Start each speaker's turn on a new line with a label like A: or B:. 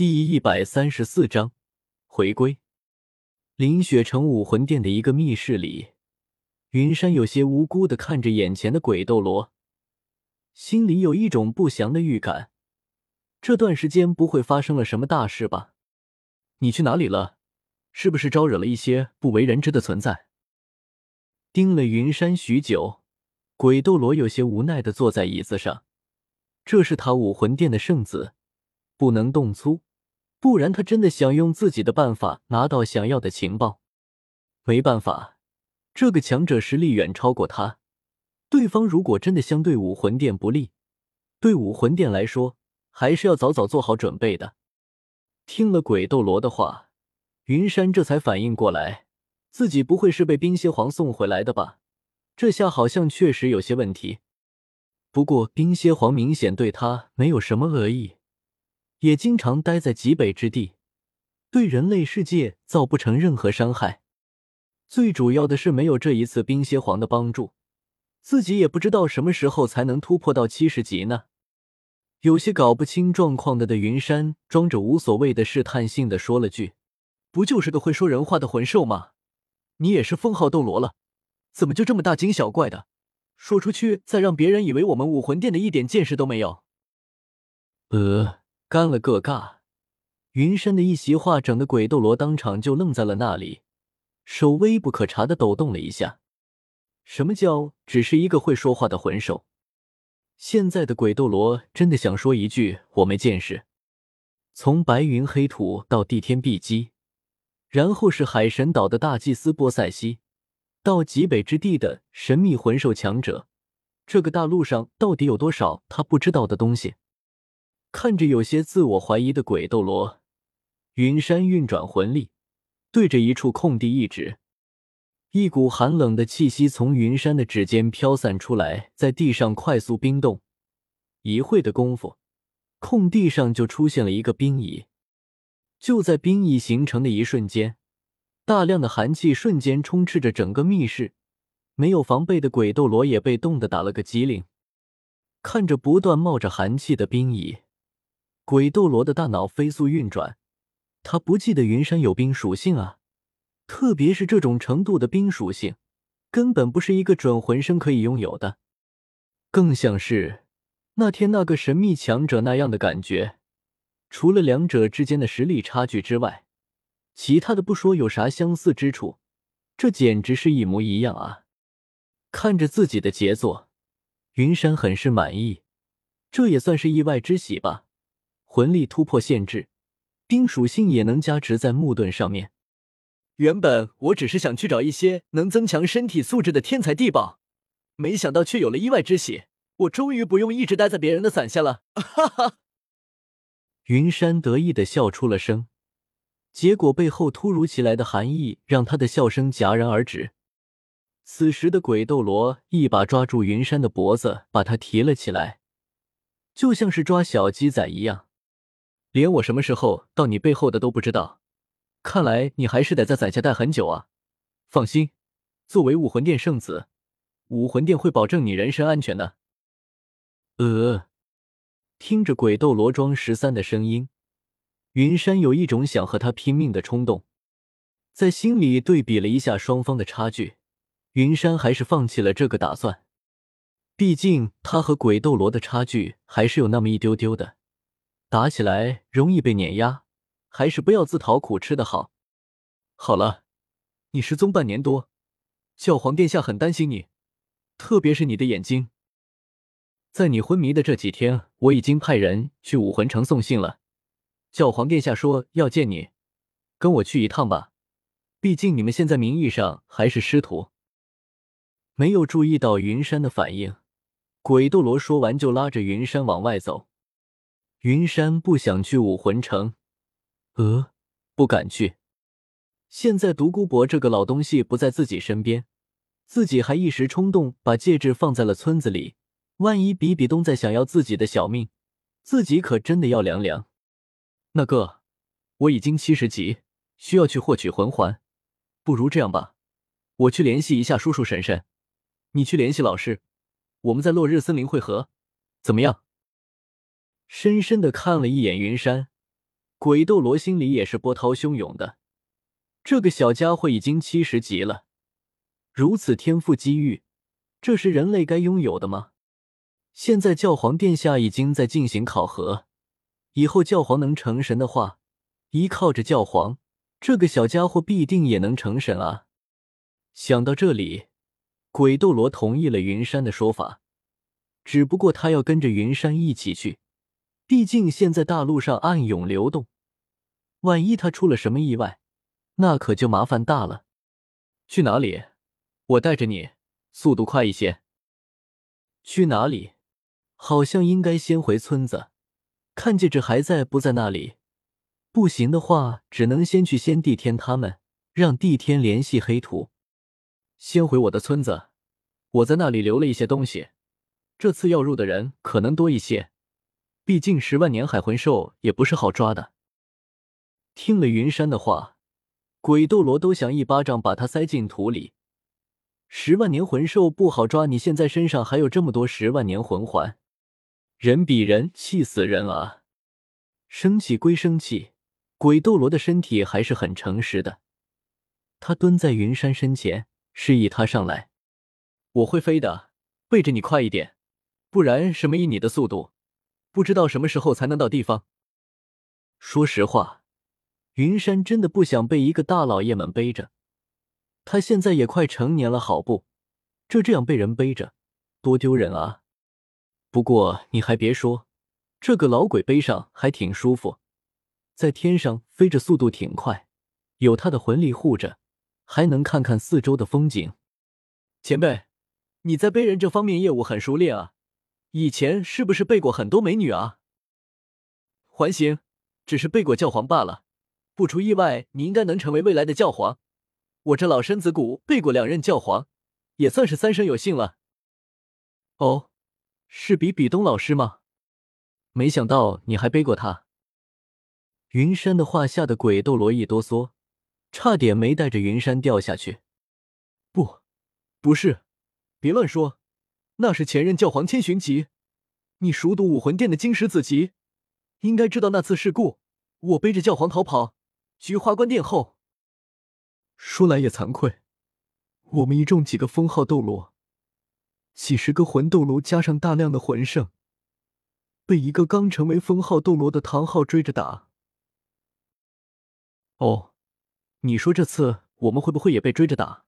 A: 第一百三十四章回归。林雪城武魂殿的一个密室里，云山有些无辜的看着眼前的鬼斗罗，心里有一种不祥的预感。这段时间不会发生了什么大事吧？你去哪里了？是不是招惹了一些不为人知的存在？盯了云山许久，鬼斗罗有些无奈的坐在椅子上。这是他武魂殿的圣子，不能动粗。不然，他真的想用自己的办法拿到想要的情报。没办法，这个强者实力远超过他。对方如果真的相对武魂殿不利，对武魂殿来说还是要早早做好准备的。听了鬼斗罗的话，云山这才反应过来，自己不会是被冰蝎皇送回来的吧？这下好像确实有些问题。不过，冰蝎皇明显对他没有什么恶意。也经常待在极北之地，对人类世界造不成任何伤害。最主要的是，没有这一次冰蝎皇的帮助，自己也不知道什么时候才能突破到七十级呢。有些搞不清状况的的云山，装着无所谓的试探性的说了句：“不就是个会说人话的魂兽吗？你也是封号斗罗了，怎么就这么大惊小怪的？说出去，再让别人以为我们武魂殿的一点见识都没有。”呃。干了个尬，云山的一席话，整的鬼斗罗当场就愣在了那里，手微不可察的抖动了一下。什么叫只是一个会说话的魂兽？现在的鬼斗罗真的想说一句“我没见识”。从白云黑土到地天碧基，然后是海神岛的大祭司波塞西，到极北之地的神秘魂兽强者，这个大陆上到底有多少他不知道的东西？看着有些自我怀疑的鬼斗罗，云山运转魂力，对着一处空地一指，一股寒冷的气息从云山的指尖飘散出来，在地上快速冰冻。一会的功夫，空地上就出现了一个冰椅。就在冰椅形成的一瞬间，大量的寒气瞬间充斥着整个密室，没有防备的鬼斗罗也被冻得打了个激灵。看着不断冒着寒气的冰椅。鬼斗罗的大脑飞速运转，他不记得云山有冰属性啊，特别是这种程度的冰属性，根本不是一个准魂生可以拥有的，更像是那天那个神秘强者那样的感觉。除了两者之间的实力差距之外，其他的不说有啥相似之处，这简直是一模一样啊！看着自己的杰作，云山很是满意，这也算是意外之喜吧。魂力突破限制，冰属性也能加持在木盾上面。原本我只是想去找一些能增强身体素质的天才地宝，没想到却有了意外之喜。我终于不用一直待在别人的伞下了，哈哈！云山得意的笑出了声，结果背后突如其来的寒意让他的笑声戛然而止。此时的鬼斗罗一把抓住云山的脖子，把他提了起来，就像是抓小鸡仔一样。连我什么时候到你背后的都不知道，看来你还是得在伞下待很久啊！放心，作为武魂殿圣子，武魂殿会保证你人身安全的。呃，听着鬼斗罗庄十三的声音，云山有一种想和他拼命的冲动，在心里对比了一下双方的差距，云山还是放弃了这个打算。毕竟他和鬼斗罗的差距还是有那么一丢丢的。打起来容易被碾压，还是不要自讨苦吃的好。好了，你失踪半年多，教皇殿下很担心你，特别是你的眼睛。在你昏迷的这几天，我已经派人去武魂城送信了。教皇殿下说要见你，跟我去一趟吧。毕竟你们现在名义上还是师徒。没有注意到云山的反应，鬼斗罗说完就拉着云山往外走。云山不想去武魂城，呃，不敢去。现在独孤博这个老东西不在自己身边，自己还一时冲动把戒指放在了村子里，万一比比东再想要自己的小命，自己可真的要凉凉。那个，我已经七十级，需要去获取魂环，不如这样吧，我去联系一下叔叔婶婶，你去联系老师，我们在落日森林会合，怎么样？深深的看了一眼云山，鬼斗罗心里也是波涛汹涌的。这个小家伙已经七十级了，如此天赋机遇，这是人类该拥有的吗？现在教皇殿下已经在进行考核，以后教皇能成神的话，依靠着教皇，这个小家伙必定也能成神啊！想到这里，鬼斗罗同意了云山的说法，只不过他要跟着云山一起去，毕竟现在大陆上暗涌流动，万一他出了什么意外，那可就麻烦大了。去哪里？我带着你，速度快一些。去哪里？好像应该先回村子，看戒指还在不在那里。不行的话，只能先去先帝天他们，让帝天联系黑土。先回我的村子，我在那里留了一些东西。这次要入的人可能多一些，毕竟十万年海魂兽也不是好抓的。听了云山的话，鬼斗罗都想一巴掌把他塞进土里。十万年魂兽不好抓，你现在身上还有这么多十万年魂环。人比人气死人啊！生气归生气，鬼斗罗的身体还是很诚实的。他蹲在云山身前，示意他上来。我会飞的，背着你快一点，不然什么以你的速度，不知道什么时候才能到地方。说实话，云山真的不想被一个大老爷们背着。他现在也快成年了，好不？就这样被人背着，多丢人啊！不过你还别说，这个老鬼背上还挺舒服，在天上飞着速度挺快，有他的魂力护着，还能看看四周的风景。前辈，你在背人这方面业务很熟练啊，以前是不是背过很多美女啊？还行，只是背过教皇罢了。不出意外，你应该能成为未来的教皇。我这老身子骨背过两任教皇，也算是三生有幸了。哦。是比比东老师吗？没想到你还背过他。云山的话吓得鬼斗罗一哆嗦，差点没带着云山掉下去。不，不是，别乱说，那是前任教皇千寻疾。你熟读武魂殿的金石子集，应该知道那次事故，我背着教皇逃跑，菊花关殿后。说来也惭愧，我们一众几个封号斗罗。几十个魂斗罗加上大量的魂圣，被一个刚成为封号斗罗的唐昊追着打。哦，你说这次我们会不会也被追着打？